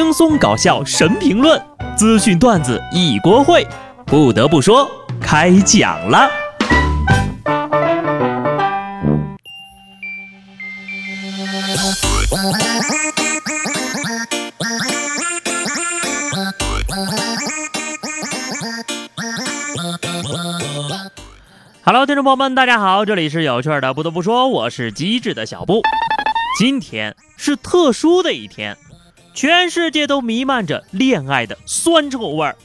轻松搞笑神评论，资讯段子一锅烩。不得不说，开讲了。Hello，听众朋友们，大家好，这里是有趣的。不得不说，我是机智的小布。今天是特殊的一天。全世界都弥漫着恋爱的酸臭味儿。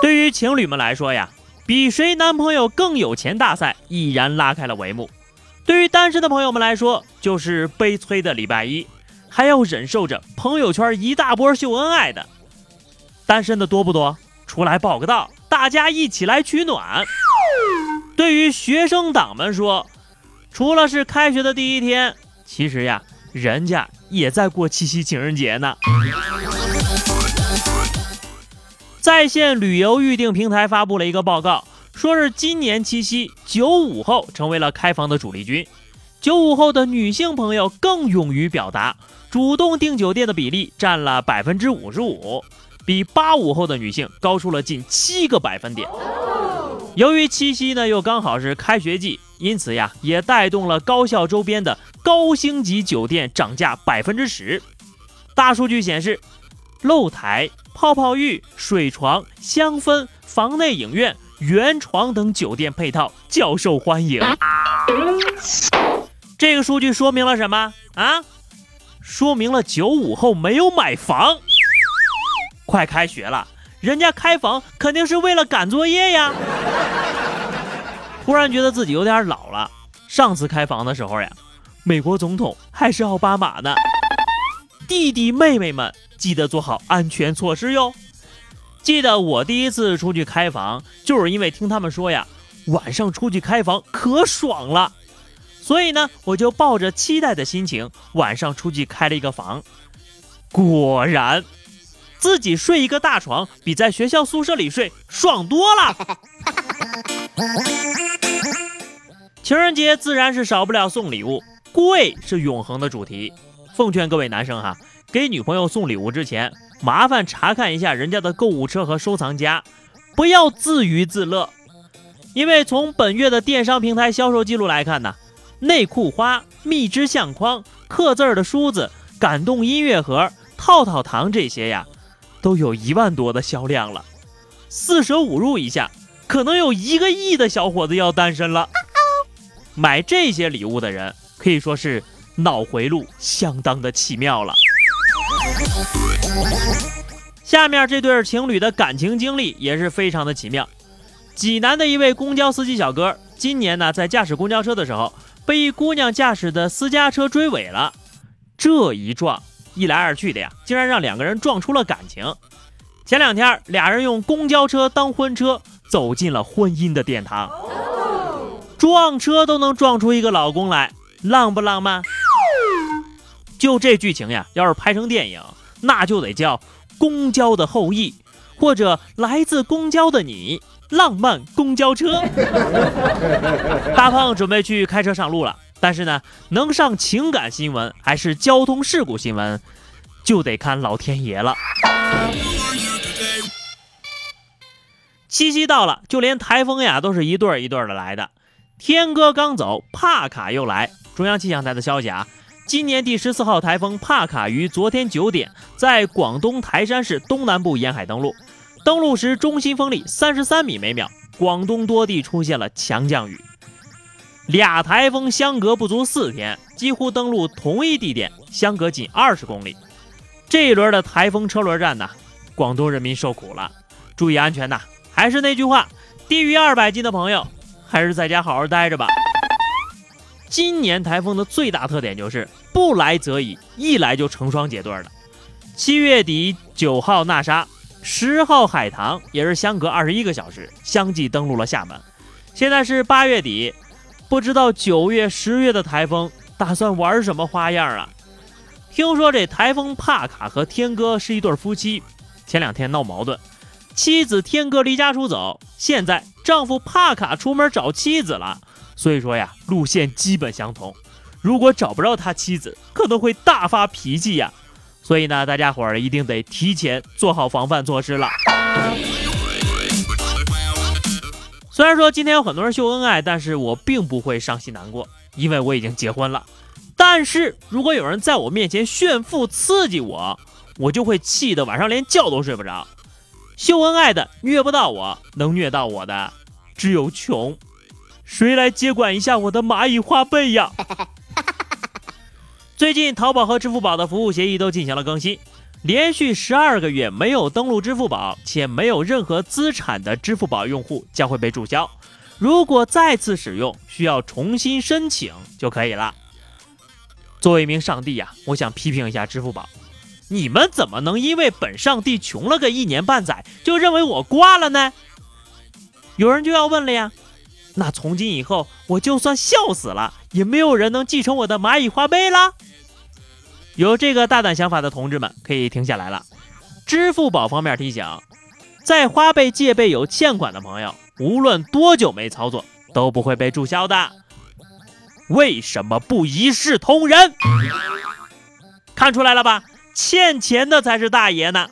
对于情侣们来说呀，比谁男朋友更有钱大赛已然拉开了帷幕。对于单身的朋友们来说，就是悲催的礼拜一，还要忍受着朋友圈一大波秀恩爱的。单身的多不多？出来报个到，大家一起来取暖。对于学生党们说，除了是开学的第一天，其实呀，人家。也在过七夕情人节呢。在线旅游预订平台发布了一个报告，说是今年七夕九五后成为了开房的主力军。九五后的女性朋友更勇于表达，主动订酒店的比例占了百分之五十五，比八五后的女性高出了近七个百分点。由于七夕呢又刚好是开学季，因此呀也带动了高校周边的高星级酒店涨价百分之十。大数据显示，露台、泡泡浴、水床、香氛、房内影院、圆床等酒店配套较受欢迎。这个数据说明了什么啊？说明了九五后没有买房。快开学了。人家开房肯定是为了赶作业呀！突然觉得自己有点老了。上次开房的时候呀，美国总统还是奥巴马呢。弟弟妹妹们，记得做好安全措施哟。记得我第一次出去开房，就是因为听他们说呀，晚上出去开房可爽了，所以呢，我就抱着期待的心情，晚上出去开了一个房。果然。自己睡一个大床，比在学校宿舍里睡爽多了。情人节自然是少不了送礼物，贵是永恒的主题。奉劝各位男生哈，给女朋友送礼物之前，麻烦查看一下人家的购物车和收藏夹，不要自娱自乐。因为从本月的电商平台销售记录来看呢，内裤花、蜜汁相框、刻字的梳子、感动音乐盒、套套糖这些呀。都有一万多的销量了，四舍五入一下，可能有一个亿的小伙子要单身了。买这些礼物的人可以说是脑回路相当的奇妙了。下面这对情侣的感情经历也是非常的奇妙。济南的一位公交司机小哥，今年呢在驾驶公交车的时候，被一姑娘驾驶的私家车追尾了，这一撞。一来二去的呀，竟然让两个人撞出了感情。前两天，俩人用公交车当婚车，走进了婚姻的殿堂。撞车都能撞出一个老公来，浪不浪漫？就这剧情呀，要是拍成电影，那就得叫《公交的后裔》，或者《来自公交的你》，浪漫公交车。大胖准备去开车上路了。但是呢，能上情感新闻还是交通事故新闻，就得看老天爷了。七夕到了，就连台风呀都是一对儿一对儿的来的。天哥刚走，帕卡又来。中央气象台的消息啊，今年第十四号台风帕卡于昨天九点在广东台山市东南部沿海登陆，登陆时中心风力三十三米每秒，广东多地出现了强降雨。俩台风相隔不足四天，几乎登陆同一地点，相隔仅二十公里。这一轮的台风车轮战呢，广东人民受苦了，注意安全呐！还是那句话，低于二百斤的朋友，还是在家好好待着吧。今年台风的最大特点就是不来则已，一来就成双结对的。七月底九号纳沙，十号海棠，也是相隔二十一个小时，相继登陆了厦门。现在是八月底。不知道九月、十月的台风打算玩什么花样啊？听说这台风帕卡和天哥是一对夫妻，前两天闹矛盾，妻子天哥离家出走，现在丈夫帕卡出门找妻子了，所以说呀，路线基本相同。如果找不着他妻子，可能会大发脾气呀。所以呢，大家伙儿一定得提前做好防范措施了。虽然说今天有很多人秀恩爱，但是我并不会伤心难过，因为我已经结婚了。但是如果有人在我面前炫富刺激我，我就会气得晚上连觉都睡不着。秀恩爱的虐不到我，能虐到我的只有穷。谁来接管一下我的蚂蚁花呗呀？最近淘宝和支付宝的服务协议都进行了更新，连续十二个月没有登录支付宝且没有任何资产的支付宝用户将会被注销。如果再次使用，需要重新申请就可以了。作为一名上帝呀，我想批评一下支付宝，你们怎么能因为本上帝穷了个一年半载，就认为我挂了呢？有人就要问了呀。那从今以后，我就算笑死了，也没有人能继承我的蚂蚁花呗啦。有这个大胆想法的同志们，可以停下来了。支付宝方面提醒，在花呗借呗有欠款的朋友，无论多久没操作，都不会被注销的。为什么不一视同仁？看出来了吧？欠钱的才是大爷呢。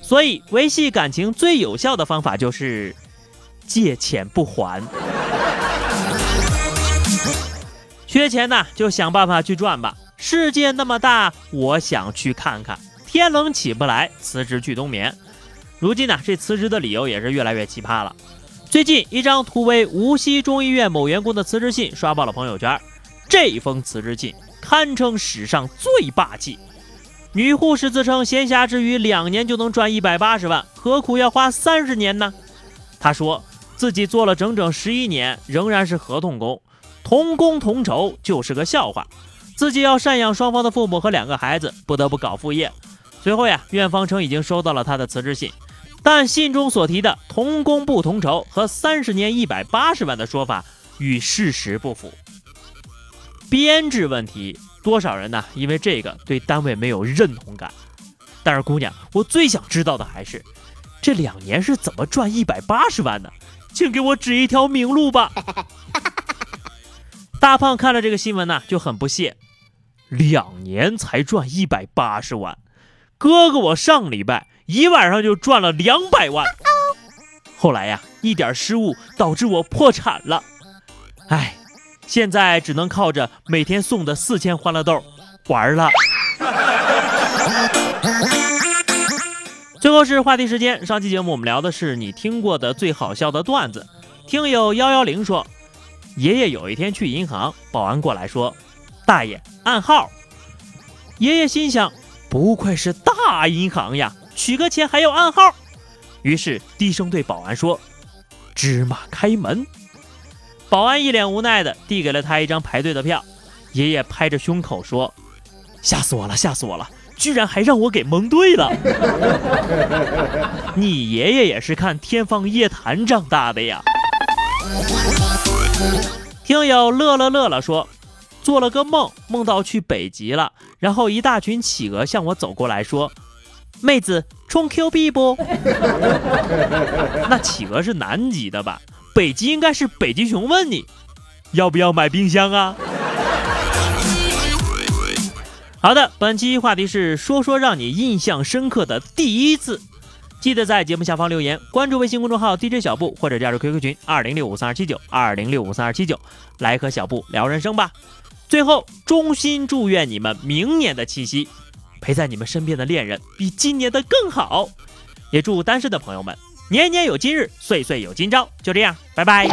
所以维系感情最有效的方法就是借钱不还。缺钱呢，就想办法去赚吧。世界那么大，我想去看看。天冷起不来，辞职去冬眠。如今呢，这辞职的理由也是越来越奇葩了。最近，一张图为无锡中医院某员工的辞职信刷爆了朋友圈。这封辞职信堪称史上最霸气。女护士自称闲暇之余两年就能赚一百八十万，何苦要花三十年呢？她说自己做了整整十一年，仍然是合同工。同工同酬就是个笑话，自己要赡养双方的父母和两个孩子，不得不搞副业。随后呀，院方称已经收到了她的辞职信，但信中所提的同工不同酬和三十年一百八十万的说法与事实不符。编制问题，多少人呢？因为这个对单位没有认同感。但是姑娘，我最想知道的还是这两年是怎么赚一百八十万的？请给我指一条明路吧。大胖看了这个新闻呢，就很不屑。两年才赚一百八十万，哥哥我上礼拜一晚上就赚了两百万。后来呀，一点失误导致我破产了。哎，现在只能靠着每天送的四千欢乐豆玩了。最后是话题时间，上期节目我们聊的是你听过的最好笑的段子。听友幺幺零说。爷爷有一天去银行，保安过来说：“大爷，暗号。”爷爷心想：“不愧是大银行呀，取个钱还要暗号。”于是低声对保安说：“芝麻开门。”保安一脸无奈的递给了他一张排队的票。爷爷拍着胸口说：“吓死我了，吓死我了，居然还让我给蒙对了。”你爷爷也是看《天方夜谭》长大的呀。听友乐乐乐乐说，做了个梦，梦到去北极了，然后一大群企鹅向我走过来说：“妹子充 Q 币不？” 那企鹅是南极的吧？北极应该是北极熊问你要不要买冰箱啊？好的，本期话题是说说让你印象深刻的第一次。记得在节目下方留言，关注微信公众号 DJ 小布，或者加入 QQ 群二零六五三二七九二零六五三二七九，来和小布聊人生吧。最后，衷心祝愿你们明年的七夕，陪在你们身边的恋人比今年的更好。也祝单身的朋友们年年有今日，岁岁有今朝。就这样，拜拜。